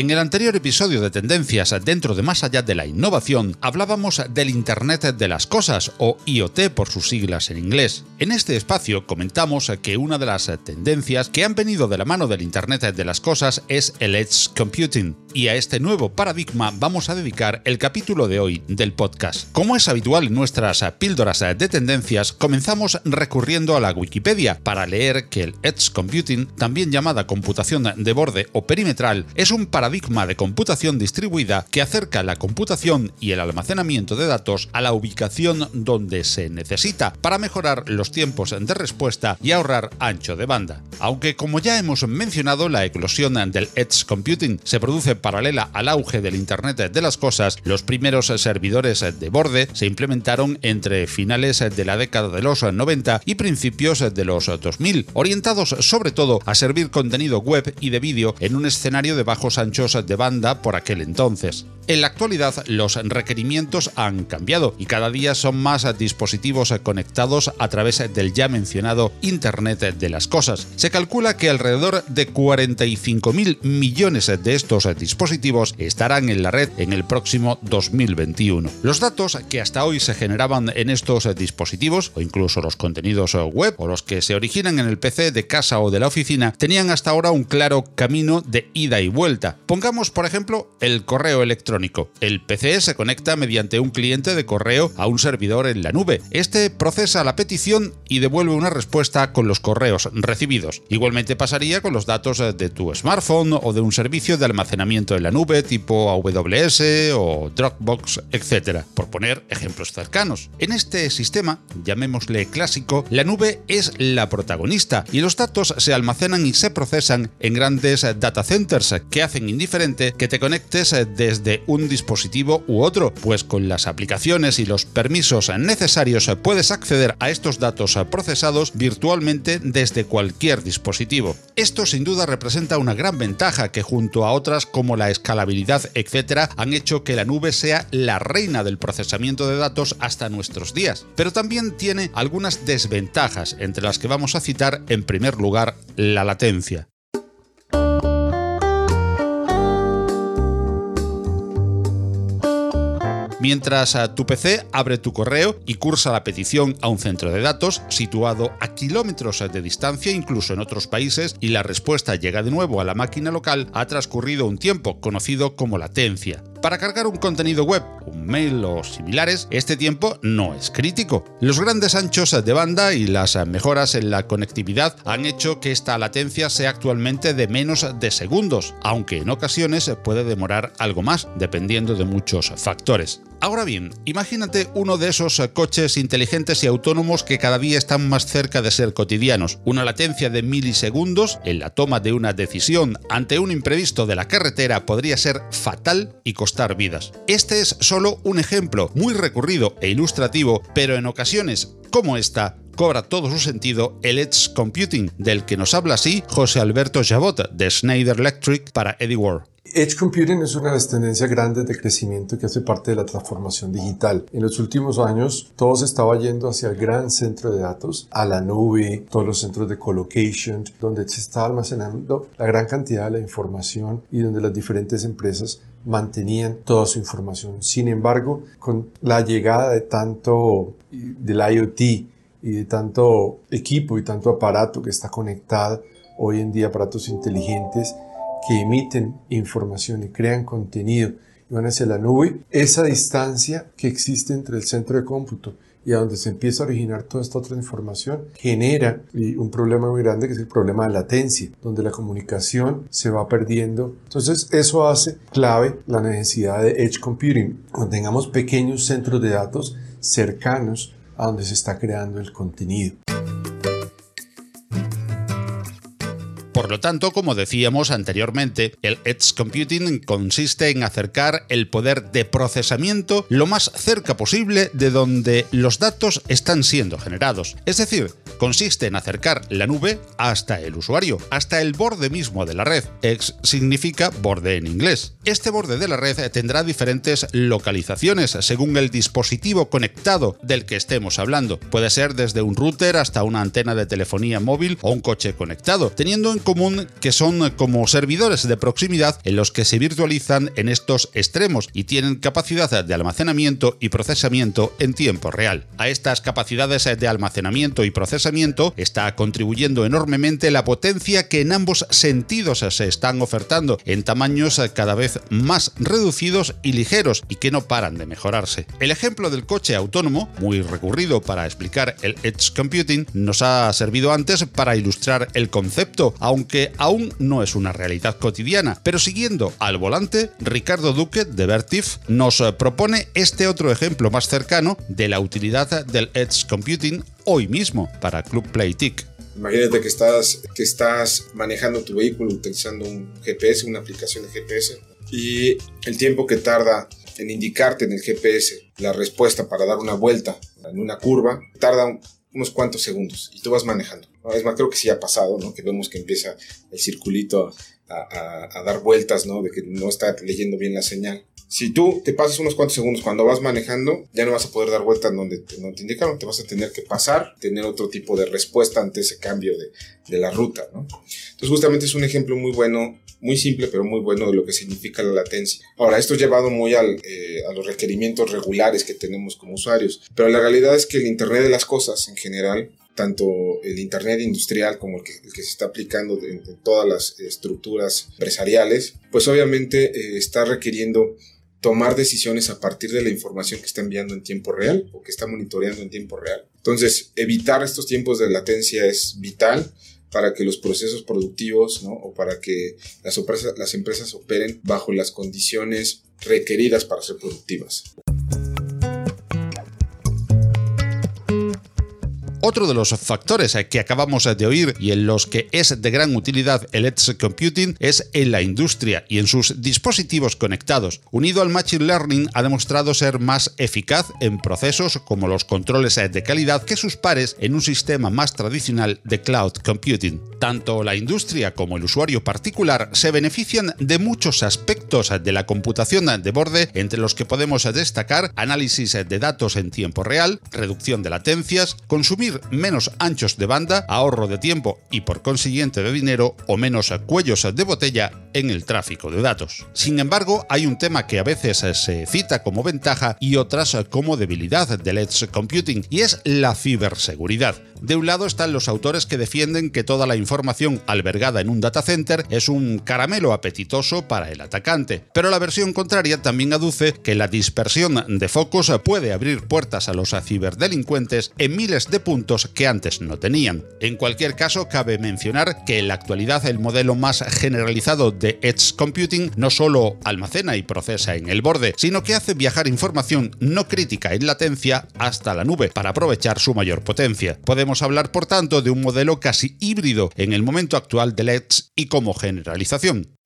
En el anterior episodio de Tendencias dentro de Más allá de la innovación hablábamos del Internet de las Cosas o IoT por sus siglas en inglés. En este espacio comentamos que una de las tendencias que han venido de la mano del Internet de las Cosas es el Edge Computing y a este nuevo paradigma vamos a dedicar el capítulo de hoy del podcast. Como es habitual en nuestras píldoras de tendencias, comenzamos recurriendo a la Wikipedia para leer que el Edge Computing, también llamada computación de borde o perimetral, es un paradigma de computación distribuida que acerca la computación y el almacenamiento de datos a la ubicación donde se necesita para mejorar los tiempos de respuesta y ahorrar ancho de banda. Aunque como ya hemos mencionado, la eclosión del Edge Computing se produce paralela al auge del Internet de las Cosas, los primeros servidores de borde se implementaron entre finales de la década de los 90 y principios de los 2000, orientados sobre todo a servir contenido web y de vídeo en un escenario de bajos anchos de banda por aquel entonces. En la actualidad los requerimientos han cambiado y cada día son más dispositivos conectados a través del ya mencionado Internet de las Cosas. Se calcula que alrededor de 45.000 millones de estos dispositivos estarán en la red en el próximo 2021. Los datos que hasta hoy se generaban en estos dispositivos, o incluso los contenidos web o los que se originan en el PC de casa o de la oficina, tenían hasta ahora un claro camino de ida y vuelta. Pongamos, por ejemplo, el correo electrónico el PC se conecta mediante un cliente de correo a un servidor en la nube. Este procesa la petición y devuelve una respuesta con los correos recibidos. Igualmente pasaría con los datos de tu smartphone o de un servicio de almacenamiento en la nube tipo AWS o Dropbox, etc. Por poner ejemplos cercanos. En este sistema, llamémosle clásico, la nube es la protagonista y los datos se almacenan y se procesan en grandes data centers que hacen indiferente que te conectes desde un dispositivo u otro, pues con las aplicaciones y los permisos necesarios puedes acceder a estos datos procesados virtualmente desde cualquier dispositivo. Esto sin duda representa una gran ventaja que junto a otras como la escalabilidad, etc., han hecho que la nube sea la reina del procesamiento de datos hasta nuestros días. Pero también tiene algunas desventajas, entre las que vamos a citar en primer lugar la latencia. Mientras ah, tu PC abre tu correo y cursa la petición a un centro de datos situado a kilómetros de distancia, incluso en otros países, y la respuesta llega de nuevo a la máquina local, ha transcurrido un tiempo conocido como latencia. Para cargar un contenido web, un mail o similares, este tiempo no es crítico. Los grandes anchos de banda y las mejoras en la conectividad han hecho que esta latencia sea actualmente de menos de segundos, aunque en ocasiones puede demorar algo más, dependiendo de muchos factores. Ahora bien, imagínate uno de esos coches inteligentes y autónomos que cada día están más cerca de ser cotidianos. Una latencia de milisegundos en la toma de una decisión ante un imprevisto de la carretera podría ser fatal y costar vidas. Este es solo un ejemplo muy recurrido e ilustrativo, pero en ocasiones como esta cobra todo su sentido el Edge Computing, del que nos habla así José Alberto Jabot de Schneider Electric para Eddie Ward. Edge Computing es una de las tendencias grandes de crecimiento que hace parte de la transformación digital. En los últimos años, todo se estaba yendo hacia el gran centro de datos, a la nube, todos los centros de colocation, donde se está almacenando la gran cantidad de la información y donde las diferentes empresas mantenían toda su información. Sin embargo, con la llegada de tanto del IoT y de tanto equipo y tanto aparato que está conectado hoy en día, aparatos inteligentes, que emiten información y crean contenido y van hacia la nube, esa distancia que existe entre el centro de cómputo y a donde se empieza a originar toda esta otra información, genera un problema muy grande que es el problema de latencia, donde la comunicación se va perdiendo. Entonces eso hace clave la necesidad de edge computing, donde tengamos pequeños centros de datos cercanos a donde se está creando el contenido. Por lo tanto, como decíamos anteriormente, el Edge Computing consiste en acercar el poder de procesamiento lo más cerca posible de donde los datos están siendo generados. Es decir, consiste en acercar la nube hasta el usuario, hasta el borde mismo de la red. X significa borde en inglés. Este borde de la red tendrá diferentes localizaciones según el dispositivo conectado del que estemos hablando. Puede ser desde un router hasta una antena de telefonía móvil o un coche conectado, teniendo en común que son como servidores de proximidad en los que se virtualizan en estos extremos y tienen capacidad de almacenamiento y procesamiento en tiempo real. A estas capacidades de almacenamiento y procesamiento está contribuyendo enormemente la potencia que en ambos sentidos se están ofertando en tamaños cada vez más reducidos y ligeros y que no paran de mejorarse. El ejemplo del coche autónomo, muy recurrido para explicar el edge computing, nos ha servido antes para ilustrar el concepto, aunque aún no es una realidad cotidiana. Pero siguiendo al volante, Ricardo Duque de Vertif nos propone este otro ejemplo más cercano de la utilidad del edge computing hoy mismo para Club Play TIC. Imagínate que estás, que estás manejando tu vehículo utilizando un GPS, una aplicación de GPS, y el tiempo que tarda en indicarte en el GPS la respuesta para dar una vuelta en una curva, tarda unos cuantos segundos y tú vas manejando. Es más, creo que sí ha pasado, ¿no? Que vemos que empieza el circulito a, dar vueltas, ¿no? De que no está leyendo bien la señal. Si tú te pasas unos cuantos segundos cuando vas manejando, ya no vas a poder dar vueltas donde te, no te indicaron, te vas a tener que pasar, tener otro tipo de respuesta ante ese cambio de, de la ruta, ¿no? Entonces justamente es un ejemplo muy bueno muy simple pero muy bueno de lo que significa la latencia. Ahora, esto es llevado muy al, eh, a los requerimientos regulares que tenemos como usuarios, pero la realidad es que el Internet de las Cosas en general, tanto el Internet industrial como el que, el que se está aplicando en, todas las estructuras empresariales, pues obviamente eh, está requiriendo tomar decisiones a partir de la información que está enviando en tiempo real o que está monitoreando en tiempo real. Entonces, evitar estos tiempos de latencia es vital para que los procesos productivos ¿no? o para que las, las empresas operen bajo las condiciones requeridas para ser productivas. Otro de los factores que acabamos de oír y en los que es de gran utilidad el Edge Computing es en la industria y en sus dispositivos conectados. Unido al Machine Learning ha demostrado ser más eficaz en procesos como los controles de calidad que sus pares en un sistema más tradicional de Cloud Computing. Tanto la industria como el usuario particular se benefician de muchos aspectos de la computación de borde, entre los que podemos destacar análisis de datos en tiempo real, reducción de latencias, consumir menos anchos de banda, ahorro de tiempo y por consiguiente de dinero o menos cuellos de botella en el tráfico de datos. Sin embargo, hay un tema que a veces se cita como ventaja y otras como debilidad del edge computing y es la ciberseguridad. De un lado están los autores que defienden que toda la información albergada en un data center es un caramelo apetitoso para el atacante, pero la versión contraria también aduce que la dispersión de focos puede abrir puertas a los ciberdelincuentes en miles de puntos que antes no tenían. En cualquier caso, cabe mencionar que en la actualidad el modelo más generalizado de Edge Computing no solo almacena y procesa en el borde, sino que hace viajar información no crítica en latencia hasta la nube para aprovechar su mayor potencia. Podemos hablar, por tanto, de un modelo casi híbrido en el momento actual del Edge y como generalización.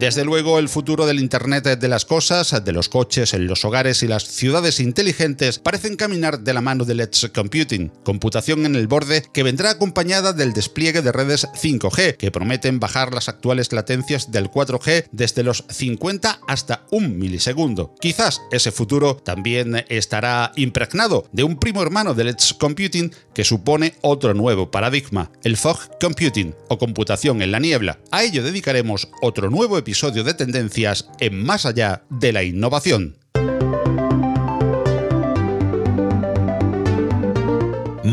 Desde luego, el futuro del Internet de las cosas, de los coches, en los hogares y las ciudades inteligentes parecen caminar de la mano del Edge Computing, computación en el borde que vendrá acompañada del despliegue de redes 5G, que prometen bajar las actuales latencias del 4G desde los 50 hasta un milisegundo. Quizás ese futuro también estará impregnado de un primo hermano del Edge Computing que supone otro nuevo paradigma, el Fog Computing o computación en la niebla. A ello dedicaremos otro nuevo episodio episodio de Tendencias en Más allá de la innovación.